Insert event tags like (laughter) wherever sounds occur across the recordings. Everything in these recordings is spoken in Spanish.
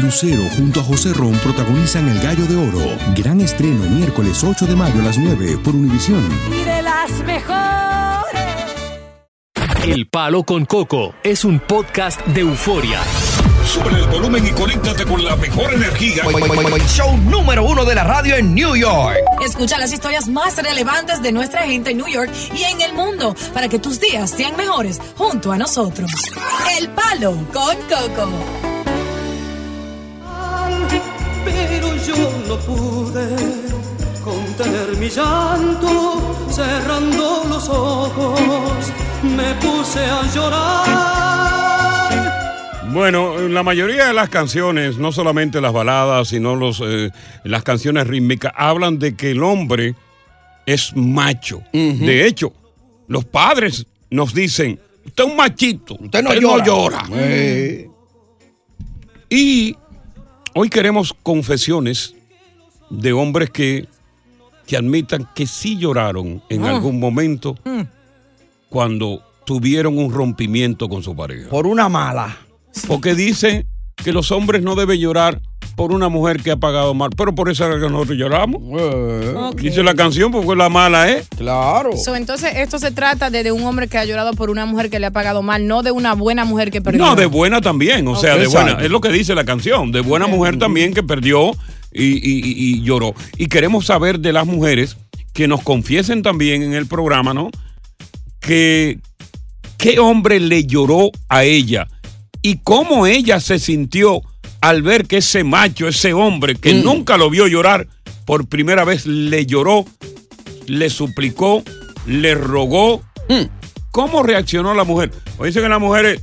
Lucero junto a José Ron protagonizan El Gallo de Oro. Gran estreno miércoles 8 de mayo a las 9 por Univisión. Y de las mejores. El Palo con Coco es un podcast de euforia. Sube el volumen y conéctate con la mejor energía. Show número uno de la radio en New York. Escucha las historias más relevantes de nuestra gente en New York y en el mundo para que tus días sean mejores junto a nosotros. El Palo con Coco. Pero yo no pude contener mi llanto, cerrando los ojos, me puse a llorar. Bueno, la mayoría de las canciones, no solamente las baladas, sino los, eh, las canciones rítmicas, hablan de que el hombre es macho. De hecho, los padres nos dicen, usted es un machito, usted no llora". llora. Eh. Y hoy queremos confesiones de hombres que, que admitan que sí lloraron en Ah. algún momento cuando tuvieron un rompimiento con su pareja. Por una mala. Porque dice que los hombres no deben llorar por una mujer que ha pagado mal, pero por esa que nosotros lloramos. Ok. Dice la canción, porque la mala es. Claro. So, entonces, esto se trata de, de un hombre que ha llorado por una mujer que le ha pagado mal, no de una buena mujer que perdió. No, de buena también, o sea, de buena, es lo que dice la canción, de buena mujer también que perdió y, y- y- y lloró. Y queremos saber de las mujeres que nos confiesen también en el programa, ¿no? Que qué hombre le lloró a ella y cómo ella se sintió al ver que ese macho, ese hombre que Mm. nunca lo vio llorar, por primera vez le lloró, le suplicó, le rogó. Mm. ¿Cómo reaccionó la mujer? O dicen que las mujeres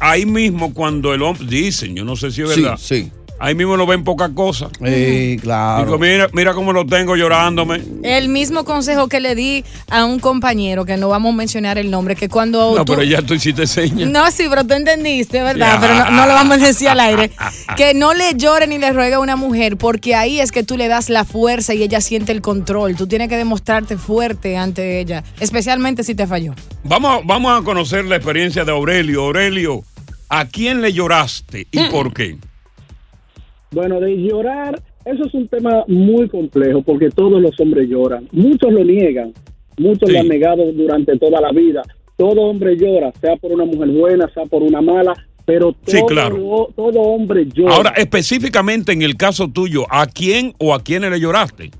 ahí mismo cuando el hombre dicen, yo no sé si es Sí, verdad. sí. Ahí mismo lo ven poca cosa. Sí, claro. Digo, mira, mira cómo lo tengo llorándome. El mismo consejo que le di a un compañero, que no vamos a mencionar el nombre, que cuando No, tú- pero ya tú hiciste señas. No, sí, pero tú entendiste, ¿verdad? Ya. Pero no, no lo vamos a decir al aire. (laughs) Que no le llore ni le ruegue a una mujer, porque ahí es que tú le das la fuerza y ella siente el control. Tú tienes que demostrarte fuerte ante ella, especialmente si te falló. Vamos, vamos a conocer la experiencia de Aurelio. Aurelio, ¿a quién le lloraste y por qué? Bueno, de llorar, eso es un tema muy complejo porque todos los hombres lloran. Muchos lo niegan, muchos lo han negado durante toda la vida. Todo hombre llora, sea por una mujer buena, sea por una mala, pero todo, Sí, claro. todo hombre llora. Ahora, específicamente en el caso tuyo, ¿a quién o a quiénes le lloraste?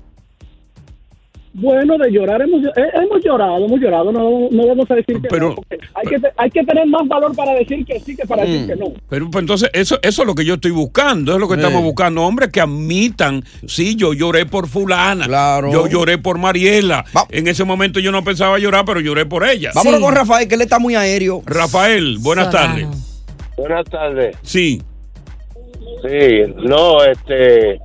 Bueno, de llorar hemos, eh, hemos llorado, hemos llorado, no, no vamos a decir que Pero- no, hay que, hay que tener más valor para decir que sí que para decir Mm. que no. Pero pues, entonces, eso, eso es lo que yo estoy buscando, es lo que Sí. estamos buscando. Hombres que admitan, sí, yo lloré por fulana, Claro. yo lloré por Mariela. En ese momento yo no pensaba llorar, pero lloré por ella. Vámonos con Rafael, que él está muy aéreo. Rafael, buenas tardes. Buenas tardes. Sí. Sí, no, este,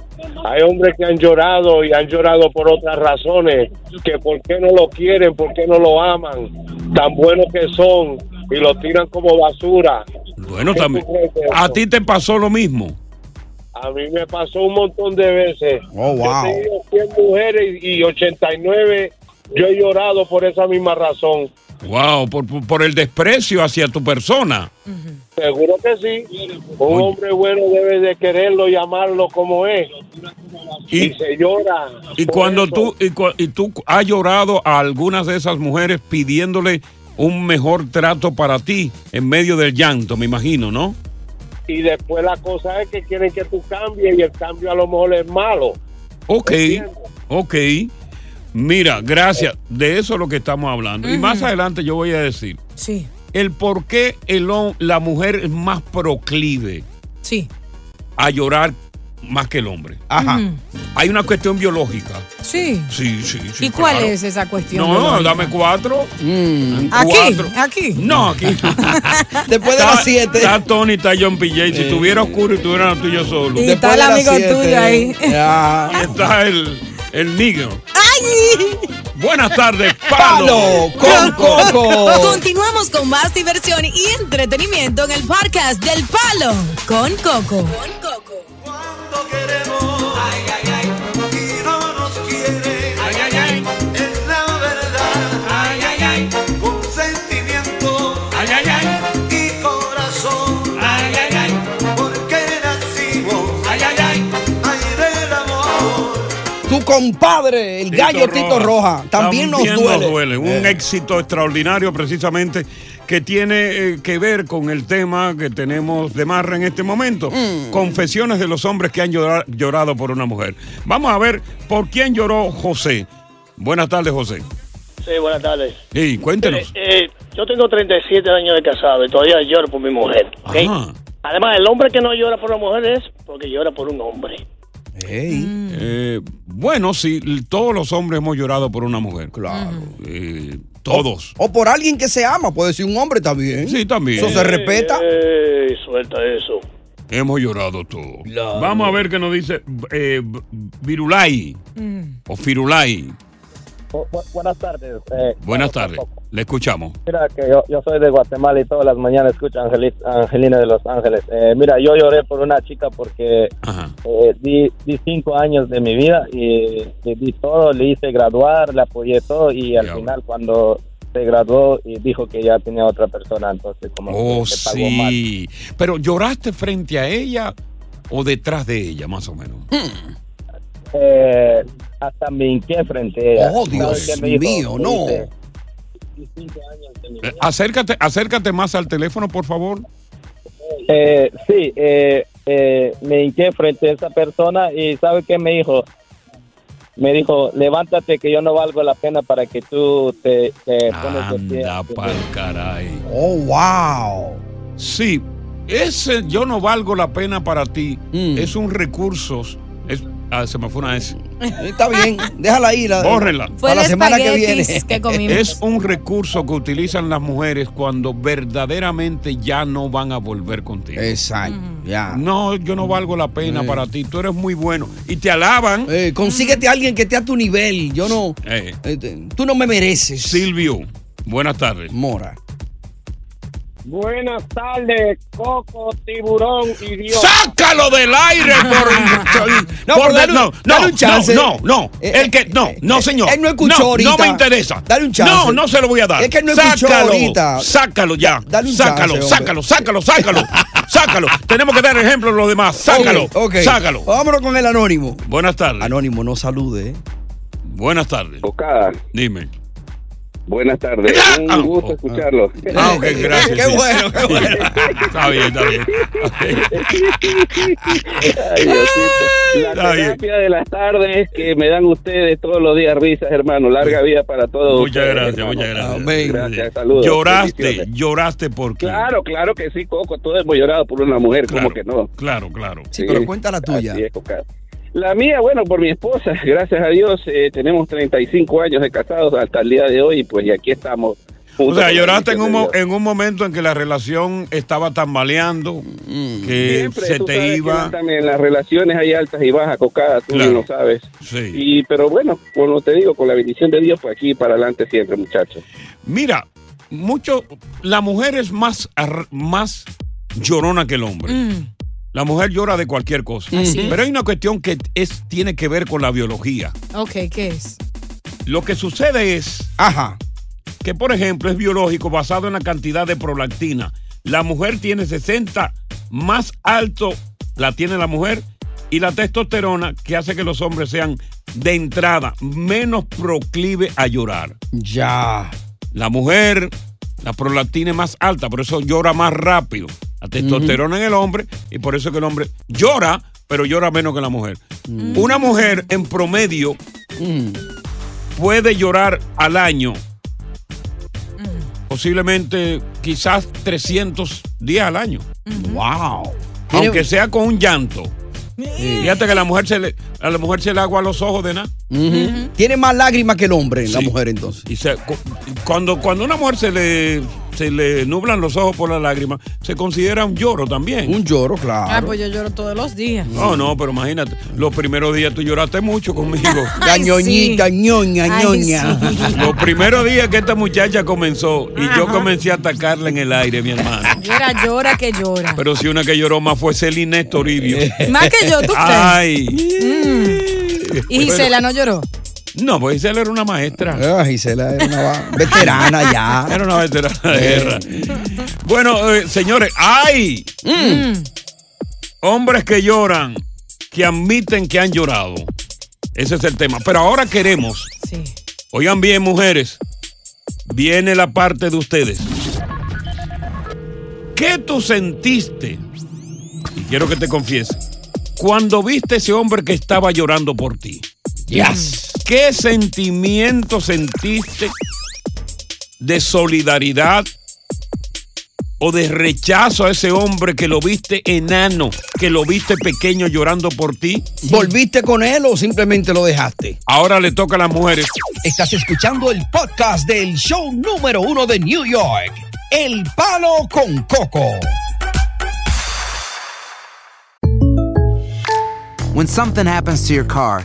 hay hombres que han llorado y han llorado por otras razones, que por qué no lo quieren, por qué no lo aman, tan buenos que son y lo tiran como basura. Bueno, ¿Qué también. ¿A ti te pasó lo mismo? A mí me pasó un montón de veces. Oh, wow. Yo he tenido 100 mujeres y 89 yo he llorado por esa misma razón. Wow, por, por- el desprecio hacia tu persona. Seguro que sí. Un hombre bueno debe de quererlo y amarlo como es. Y, se llora. Y cuando eso. tú y, y tú has llorado a algunas de esas mujeres pidiéndole un mejor trato para ti en medio del llanto, me imagino, ¿no? y después la cosa es que quieren que tú cambies y el cambio a lo mejor es malo. Ok, ok. Mira, gracias. De eso es lo que estamos hablando. Y más adelante yo voy a decir Sí. el por qué el, la mujer es más proclive Sí. a llorar más que el hombre. Ajá. Hay una cuestión biológica. Sí. Sí, sí, sí. ¿Y cuál claro. es esa cuestión? No, biológica? dame cuatro. Aquí, Cuatro. aquí. No, aquí. (laughs) Después de las siete. Está Tony, está John PJ. Si estuviera oscuro y tuviera tú y yo solo. Y está el amigo tuyo ahí. Y está el, el negro. ¡Ay! Buenas tardes, (laughs) Palo, con Coco. Continuamos con más diversión y entretenimiento en el podcast del Palo con Coco. Ay, compadre, el gallo Tito Roja, también, nos duele. Un Eh. éxito extraordinario precisamente que tiene eh, que ver con el tema que tenemos de Marra en este momento. Mm. Confesiones de los hombres que han llora- llorado por una mujer. Vamos a ver por quién lloró José. Buenas tardes, José. Sí, buenas tardes. Sí, cuéntenos. Eh, yo tengo 37 años de casado y todavía lloro por mi mujer. Además, el hombre que no llora por una mujer es porque llora por un hombre. Eh, bueno, sí, todos los hombres hemos llorado por una mujer. Claro. Eh, todos. O por alguien que se ama, puede ser un hombre también. Sí, también. Eso se respeta. Ey, suelta eso. Hemos llorado todos. Vamos a ver qué nos dice eh, B- Virulay o Firulay. Bu- bu- buenas tardes. eh, Buenas tardes. Le escuchamos. Mira, que yo, yo soy de Guatemala y todas las mañanas escucho a Angeli- a Angelina de Los Ángeles. Eh, mira, yo lloré por una chica porque eh, di, di cinco años de mi vida y le di todo, le hice graduar, le apoyé todo y al final cuando se graduó y dijo que ya tenía otra persona, entonces como Oh, que se pagó mal. sí. Pero lloraste frente a ella o detrás de ella, más o menos. Eh, hasta me hinqué frente a ella. Oh, ¿Sabes Dios dijo? mío, no. dice, "Di cinco años de mi Eh, acércate, acércate más al teléfono, por favor. Eh, sí, eh, eh, me hinqué frente a esa persona y ¿sabe qué me dijo? Me dijo, levántate que yo no valgo la pena para que tú te, te pones de pie. Anda pa'l caray. Oh, wow. Sí, ese yo no valgo la pena para ti. Mm. Es un recurso. Es, ah, se me fue una S. Está bien, déjala ahí. La, Bórrenla. Para la semana que viene. (laughs) Es un recurso que utilizan las mujeres cuando verdaderamente ya no van a volver contigo. Exacto, ya. No, yo no valgo la pena Eh. para ti. Tú eres muy bueno. Y te alaban. Eh, consíguete a alguien que esté a tu nivel. Yo no. Eh. eh, tú no me mereces. Silvio, buenas tardes. Mora. Buenas tardes, Coco, Tiburón y Dios. ¡Sácalo del aire por, (laughs) No, por pero de- dale un- no, dale un chance. no, no, no. Eh, el que no, no, señor. él no escuchó no, ahorita. No me interesa. Dale un chance. No, no se lo voy a dar. Es que él no escuchó sácalo, ahorita. Sácalo ya. Dale un sácalo, chance, sácalo, sácalo, sácalo, (laughs) sácalo. Tenemos que dar ejemplo a los demás. Sácalo, sácalo. Vámonos con el anónimo. Buenas tardes. Anónimo, no salude. ¿eh? Buenas tardes. Bocada. Dime. Buenas tardes. Un gusto escucharlo. Ah, ok, (laughs) gracias. Qué bueno, qué bueno. Está bien, está bien. Ay. La Está bien. terapia de las tardes que me dan ustedes todos los días risas, hermano. Larga vida para todos. Muchas ustedes, gracias, hermano. muchas gracias. Gracias, saludos. Lloraste, lloraste porque. Claro, claro que sí, Coco. Todos hemos llorado por una mujer, ¿cómo que no? Claro, claro. Sí, pero cuenta la tuya. Así es, Coca. La mía, bueno, por mi esposa, (laughs) gracias a Dios, eh, tenemos 35 años de casados hasta el día de hoy, pues y aquí estamos. O sea, lloraste en un, en un momento en que la relación estaba tambaleando, que Siempre, se tú te sabes que iba. también en las relaciones hay altas y bajas, Cocada, tú Claro. bien lo sabes. Sí. Y, pero bueno, como te digo, con la bendición de Dios, pues aquí para adelante siempre, muchachos. Mira, mucho. La mujer es más, ar- más llorona que el hombre. La mujer llora de cualquier cosa. Así. Pero hay una cuestión que es, tiene que ver con la biología. Ok, ¿qué es? Lo que sucede es. Ajá. Que, por ejemplo, es biológico basado en la cantidad de prolactina. La mujer tiene 60 más alto, la tiene la mujer, y la testosterona, que hace que los hombres sean de entrada menos proclive a llorar. Ya. La mujer, la prolactina es más alta, por eso llora más rápido. La testosterona en el hombre y por eso que el hombre llora, pero llora menos que la mujer. Una mujer en promedio puede llorar al año posiblemente quizás 300 días al año. Wow. Aunque sea con un llanto. Fíjate que a la mujer se le, a la mujer se le agua a los ojos de nada. Ujú. Tiene más lágrimas que el hombre, la mujer entonces. Y se- cu- cuando, cuando una mujer se le, se le nublan los ojos por las lágrimas, se considera un lloro también. Un lloro, claro. Ah, pues yo lloro todos los días. No, no, pero imagínate, los primeros días tú lloraste mucho conmigo. (laughs) La ñoñita, ñoña, ñoña. Los primeros días que esta muchacha comenzó y yo comencé a atacarla en el aire, mi hermano. Llora, llora, que llora. Pero si una que lloró más fue Celine Toribio. Más que yo, ¿tú crees? Ay. Y Gisela no lloró. No, pues Gisela era una maestra. Ah, Gisela era una veterana ya. (laughs) Era una veterana de guerra. Bueno, eh, señores, ¡ay! Hombres que lloran, que admiten que han llorado. Ese es el tema. Pero ahora queremos. Oigan bien, mujeres. Viene la parte de ustedes. ¿Qué tú sentiste? Y quiero que te confieses. Cuando viste ese hombre que estaba llorando por ti. Yes. ¿Qué sentimiento sentiste de solidaridad o de rechazo a ese hombre que lo viste enano, que lo viste pequeño llorando por ti? ¿Volviste con él o simplemente lo dejaste? Ahora le toca a las mujeres. Estás escuchando el podcast del show número uno de New York, El Palo con Coco. When something happens to your car,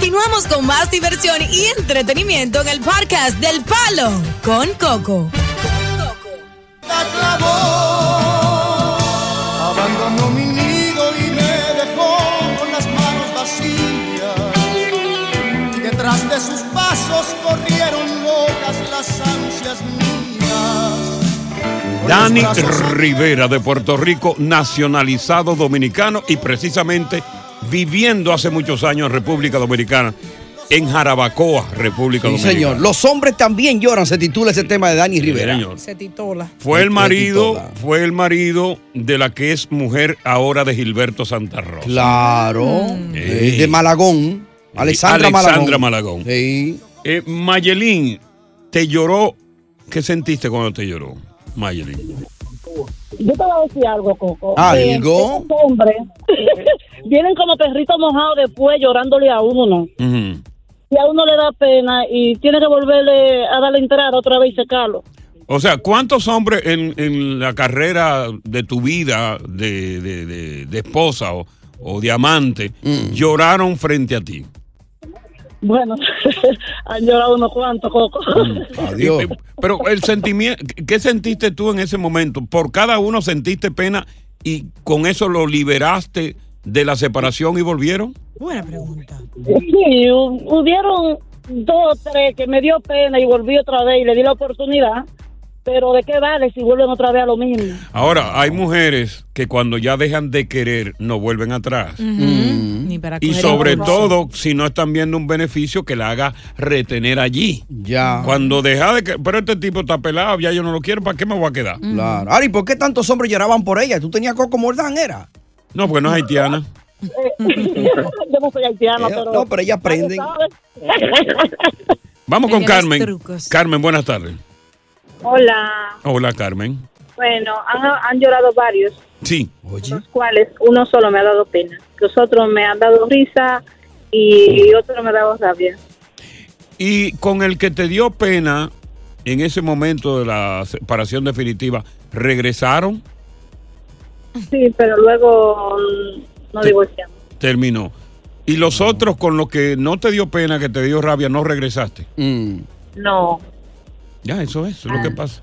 Continuamos con más diversión y entretenimiento en el podcast del Palo con Coco. Abandonó mi nido y me dejó con las manos vacías. Y detrás de sus pasos corrieron locas las ansias mías. Dani Rivera de Puerto Rico, nacionalizado dominicano y precisamente viviendo hace muchos años en República Dominicana, en Jarabacoa, República Sí, Dominicana. señor. Los hombres también lloran, se titula ese tema de Dani Rivera. señor. Se titola. Fue el marido, fue el marido de la que es mujer ahora de Gilberto Santa Rosa. Claro. Eh, de Malagón. Alexandra, Alexandra Malagón. Malagón. Eh, Mayelín, ¿te lloró? ¿Qué sentiste cuando te lloró, Mayelín? Yo te voy a decir algo, Coco. ¿Algo? Eh, hombres (laughs) vienen como perritos mojados después llorándole a uno. Y a uno le da pena y tiene que volverle a darle entrada otra vez y secarlo. O sea, ¿cuántos hombres en, en la carrera de tu vida de, de- de- de esposa o, o de amante Mm. lloraron frente a ti? Bueno, (laughs) han llorado unos cuantos, Coco. (laughs) Y- y- Pero el sentimiento, ¿qué sentiste tú en ese momento? ¿Por cada uno sentiste pena y con eso lo liberaste de la separación y volvieron? Buena pregunta. Sí, hu- hubieron dos o tres que me dio pena y volví otra vez y le di la oportunidad. Pero ¿de qué vale si vuelven otra vez a lo mismo? Ahora, hay mujeres que cuando ya dejan de querer no vuelven atrás. Ni para Y sobre todo, si no están viendo un beneficio que la haga retener allí. Ya. Cuando deja de que. Pero este tipo está pelado, ya yo no lo quiero, ¿para qué me voy a quedar? Claro. Ari, ¿por qué tantos hombres lloraban por ella? ¿Tú tenías Coco Mordán, era? No, porque no es haitiana. (laughs) Yo no soy haitiana, pero... no, pero ellas aprenden. Vamos con Ella Carmen. trucos. Carmen, buenas tardes. Hola, Hola, Carmen. bueno, han, han llorado varios, Sí. los cuales uno solo me ha dado pena, los otros me han dado risa y otro me ha dado rabia. Y con el que te dio pena en ese momento de la separación definitiva, ¿regresaron? Sí, pero luego mm, no divorciamos. Terminó. ¿Y los otros con los que no te dio pena, que te dio rabia, no regresaste? No, Ya, eso es, eso es lo que pasa.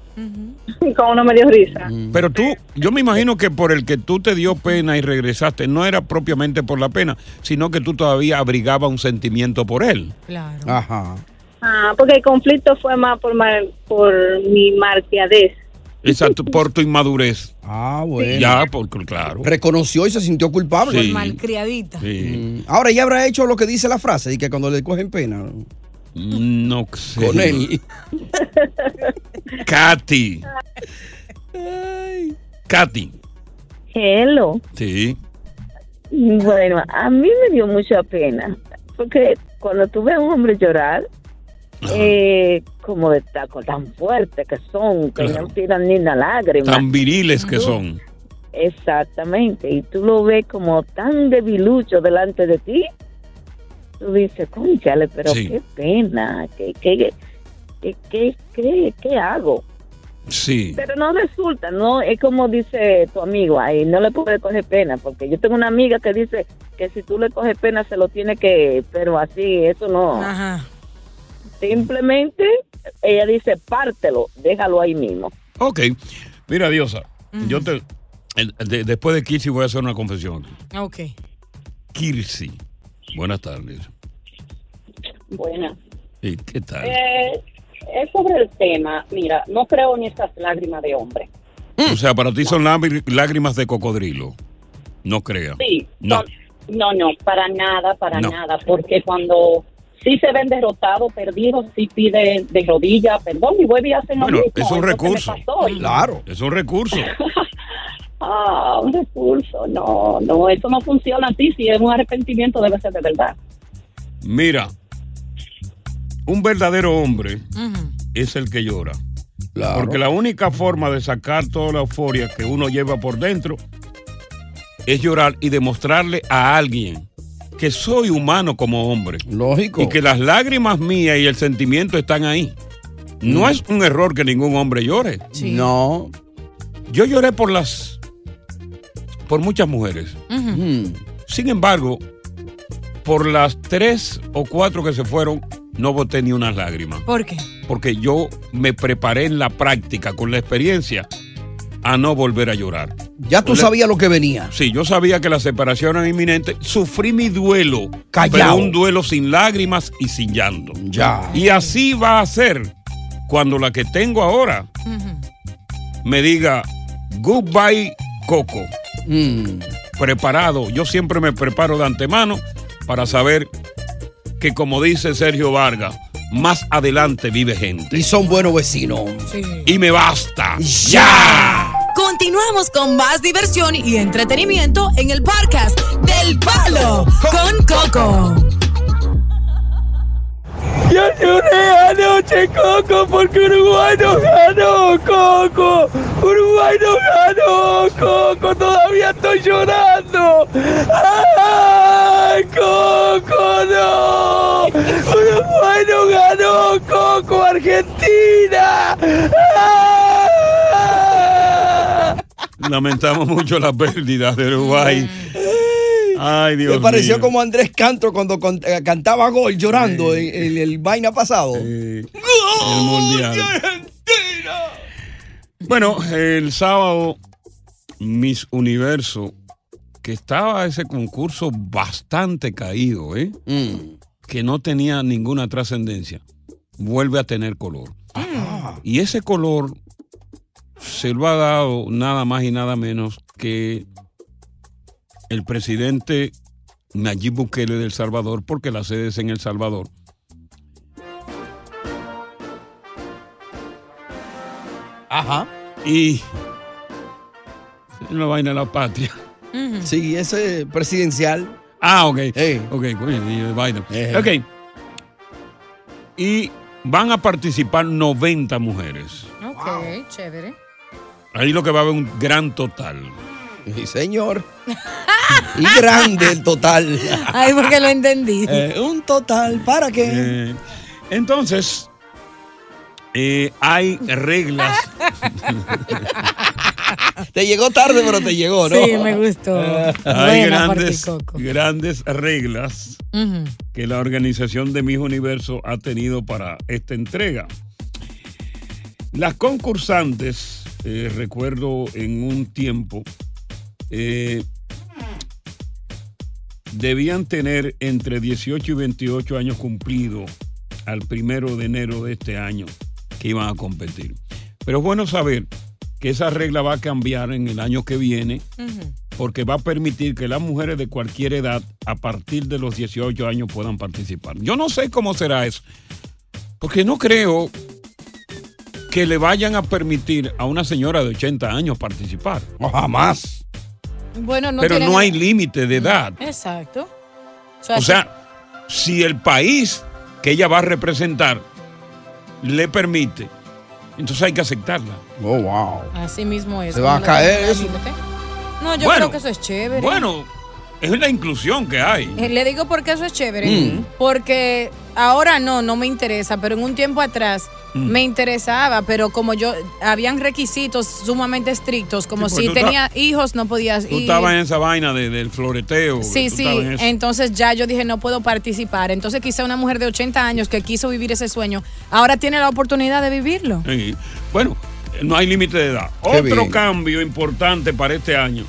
con uno me dio risa. Pero tú, yo me imagino que por el que tú te dio pena y regresaste, no era propiamente por la pena, sino que tú todavía abrigaba un sentimiento por él. Claro. Ajá. Ah, porque el conflicto fue más por, mar- por mi marqueadez. Exacto, (laughs) por tu inmadurez. Ah, bueno. Ya, porque claro. Reconoció y se sintió culpable. Sí. Malcriadita. Sí. Ahora, ella habrá hecho lo que dice la frase, y que cuando le cogen pena. No sé. Con él. (laughs) Katy. Katy. Hello. Sí. Bueno, a mí me dio mucha pena, porque cuando tú ves a un hombre llorar, eh, como de taco tan fuerte que son, que Claro. no tiran ni una lágrima. Tan viriles que son. Exactamente, y tú lo ves como tan debilucho delante de ti, tú dices, conchale, pero Sí. qué pena, ¿qué, qué, qué, qué, qué, qué hago? Sí. Pero no resulta, no es como dice tu amigo ahí, no le puede coger pena, porque yo tengo una amiga que dice que si tú le coges pena se lo tiene que, pero así, eso no. Simplemente ella dice, pártelo, déjalo ahí mismo. Ok. Mira, Diosa, yo te. el- de- después de Kirsi voy a hacer una confesión. Ok. Kirsi. Buenas tardes. Buena. Sí, ¿Qué tal? Eh, es sobre el tema. Mira, no creo en estas lágrimas de hombre. O sea, para ti son lágri- lágrimas de cocodrilo. No creas. Sí. No. no, no, para nada, para No. nada. Porque cuando sí se ven derrotados, perdidos, sí piden de rodillas perdón y vuelve y hacen lo Bueno, mismo. es un recurso. Y- Claro. Es un recurso. (laughs) Ah, un recurso. No, no, eso no funciona así. Si es un arrepentimiento, debe ser de verdad. Mira, un verdadero hombre es el que llora. Porque la única forma de sacar toda la euforia que uno lleva por dentro es llorar y demostrarle a alguien que soy humano como hombre. Lógico. Y que las lágrimas mías y el sentimiento están ahí. No Mm. es un error que ningún hombre llore. No. Yo lloré por las. Por muchas mujeres. Mm. Sin embargo, por las tres o cuatro que se fueron, no boté ni una lágrima. ¿Por qué? Porque yo me preparé en la práctica, con la experiencia, a no volver a llorar. Ya tú sabías lo que venía. Sí, yo sabía que la separación era inminente. Sufrí mi duelo. Callao. Pero un duelo sin lágrimas y sin llanto. Ya. Y así va a ser cuando la que tengo ahora me diga goodbye Coco. Mm. Preparado. Yo siempre me preparo de antemano para saber que como dice Sergio Vargas, más adelante vive gente. Y son buenos vecinos. Y me basta. ¡Ya! Continuamos con más diversión y entretenimiento en el podcast del Palo con Coco. Yo lloré anoche, Coco, porque Uruguay no ganó, Coco. Uruguay no ganó, Coco. Todavía estoy llorando. ¡Ay, Coco, no! Uruguay no ganó, Coco. Argentina. Lamentamos mucho la pérdida de Uruguay. Ay, Dios Me pareció mío. como Andrés Cantro cuando con- eh, cantaba gol llorando en en el, vaina pasado. el mundial. Bueno, el sábado, Miss Universo, que estaba ese concurso bastante caído, ¿eh? Mm. que no tenía ninguna trascendencia, vuelve a tener color. Y ese color se lo ha dado nada más y nada menos que el presidente Nayib Bukele de El Salvador, porque la sede es en El Salvador. Ajá. Y la vaina de la patria. Sí, ese presidencial. Ah, ok. Ok, coño, y de vaina. Eh. Ok. Y van a participar 90 mujeres. Ok, chévere. Ahí lo que va a haber un gran total. Sí, señor. (laughs) (laughs) y grande el total. (laughs) Ay, porque lo entendí. (laughs) Eh, un total, ¿para qué? Eh, entonces, eh, hay reglas. te llegó tarde, pero te llegó, ¿no? Sí, me gustó. hay grandes, reglas que la organización de Miss Universo ha tenido para esta entrega. Las concursantes, eh, recuerdo en un tiempo, eh, debían tener entre 18 y 28 años cumplidos al primero de enero de este año que iban a competir. Pero es bueno saber que esa regla va a cambiar en el año que viene porque va a permitir que las mujeres de cualquier edad a partir de los 18 años puedan participar. Yo no sé cómo será eso, porque no creo que le vayan a permitir a una señora de 80 años participar. jamás. Bueno, no Pero tienen- no hay límite de edad. Exacto. O sea, si el país que ella va a representar le permite, entonces hay que aceptarla. Oh, wow. Así mismo es. Se va a caer eso. límite. No, yo Bueno, creo que eso es chévere. Bueno, es la inclusión que hay. Eh, Le digo por qué eso es chévere. Mm. Porque ahora no, no me interesa, pero en un tiempo atrás Mm. me interesaba, pero como yo, habían requisitos sumamente estrictos, como Sí, si tú tenía hijos no podías Tú ir. estabas en esa vaina de- del floreteo. Sí, tú sí, en entonces ya yo dije no puedo participar. Entonces quizá una mujer de 80 años que quiso vivir ese sueño, ahora tiene la oportunidad de vivirlo. Sí. Bueno, no hay límite de edad. Qué Otro bien. cambio importante para este año,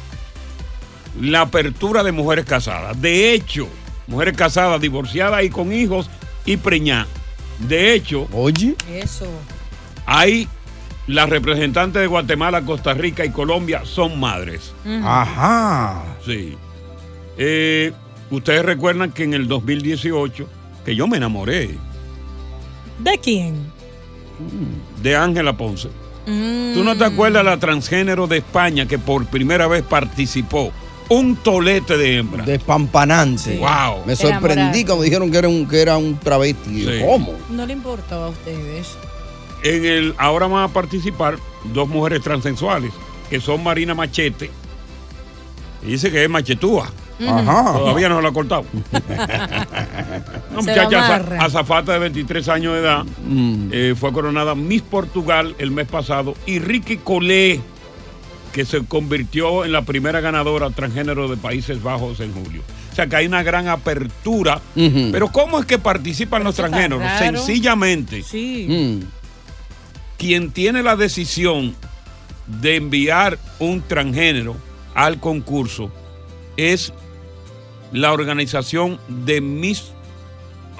la apertura de mujeres casadas. De hecho, mujeres casadas, divorciadas y con hijos y preñadas. De hecho, oye, Eso. hay las representantes de Guatemala, Costa Rica y Colombia son madres. Ajá. Sí. Eh, ustedes recuerdan que en el 2018, que yo me enamoré ¿De quién? de Ángela Ponce. Mm. ¿Tú no te acuerdas la transgénero de España que por primera vez participó? Un tolete de hembra. Despampanante. Wow. Me sorprendí Enamorado. cuando dijeron que era un, que era un travesti. Sí. ¿Cómo? No le importaba a ustedes. En el, ahora van a participar dos mujeres transexuales, que son Marina Machete. Y dice que es machetúa. Ajá. Todavía no se la ha cortado. (laughs) Una Se muchacha azafata de 23 años de edad. Mm. eh, fue coronada Miss Portugal el mes pasado. Y Ricky Colé, que se convirtió en la primera ganadora transgénero de Países Bajos en julio. O sea que hay una gran apertura. Pero ¿cómo es que participan los transgéneros? raro. Sencillamente, Sí. quien tiene la decisión de enviar un transgénero al concurso es la organización de Miss,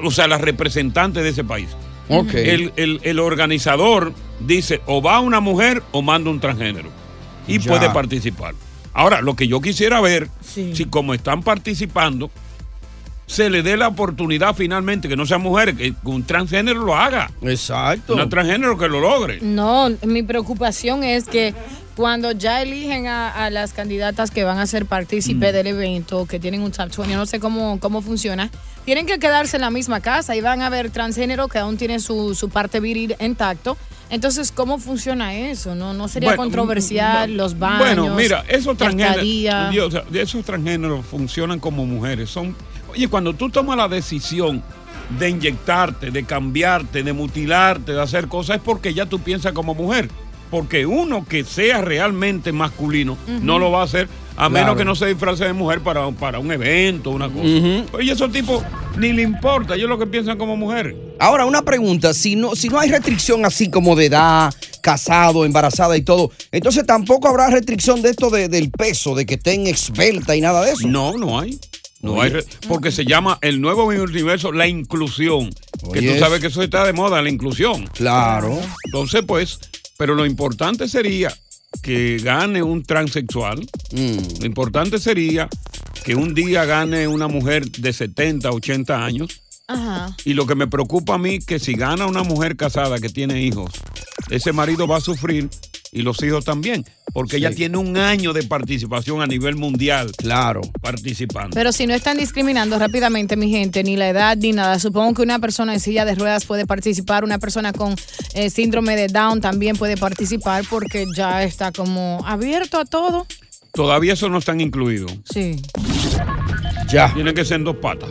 o sea, la representante de ese país. Ok. El, el- el organizador dice o va una mujer o manda un transgénero y Ya. puede participar. Ahora, lo que yo quisiera ver, Sí. si como están participando, se le dé la oportunidad finalmente, que no sea mujer, que un transgénero lo haga. Exacto. Un transgénero que lo logre. No, mi preocupación es que cuando ya eligen a, a las candidatas que van a ser partícipes del evento, que tienen un top 20, yo no sé cómo, cómo funciona, tienen que quedarse en la misma casa y van a ver transgénero que aún tiene su, su parte viril intacto. Entonces, ¿cómo funciona eso? No, no sería Bueno, controversial, los baños. Bueno, mira, esos transgéneros, Dios, esos transgéneros funcionan como mujeres. Son, oye, cuando tú tomas la decisión de inyectarte, de cambiarte, de mutilarte, de hacer cosas, es porque ya tú piensas como mujer. Porque uno que sea realmente masculino no lo va a hacer a Claro. menos que no se disfrace de mujer para, para un evento, una cosa. Ujú. Oye, esos tipos ni le importa, ellos lo que piensan como mujeres. Ahora, una pregunta, si no, si no hay restricción así como de edad, casado, embarazada y todo, entonces tampoco habrá restricción de esto de- del peso, de que estén experta y nada de eso. No, no hay. No hay porque se llama el nuevo universo la inclusión. que tú sabes que eso está de moda, la inclusión. Claro. Entonces, pues, Pero lo importante sería que gane un transexual. Mm. Lo importante sería que un día gane una mujer de 70, 80 años. Ajá. Y lo que me preocupa a mí que si gana una mujer casada que tiene hijos, ese marido va a sufrir y los hijos también, porque ella tiene un año de participación a nivel mundial. Claro. Participando. Pero si no están discriminando rápidamente, mi gente, ni la edad ni nada, supongo que una persona en silla de ruedas puede participar, una persona con eh, síndrome de Down también puede participar porque ya está como abierto a todo. Todavía eso no están incluidos. Sí. Ya. Tienen que ser en dos patas.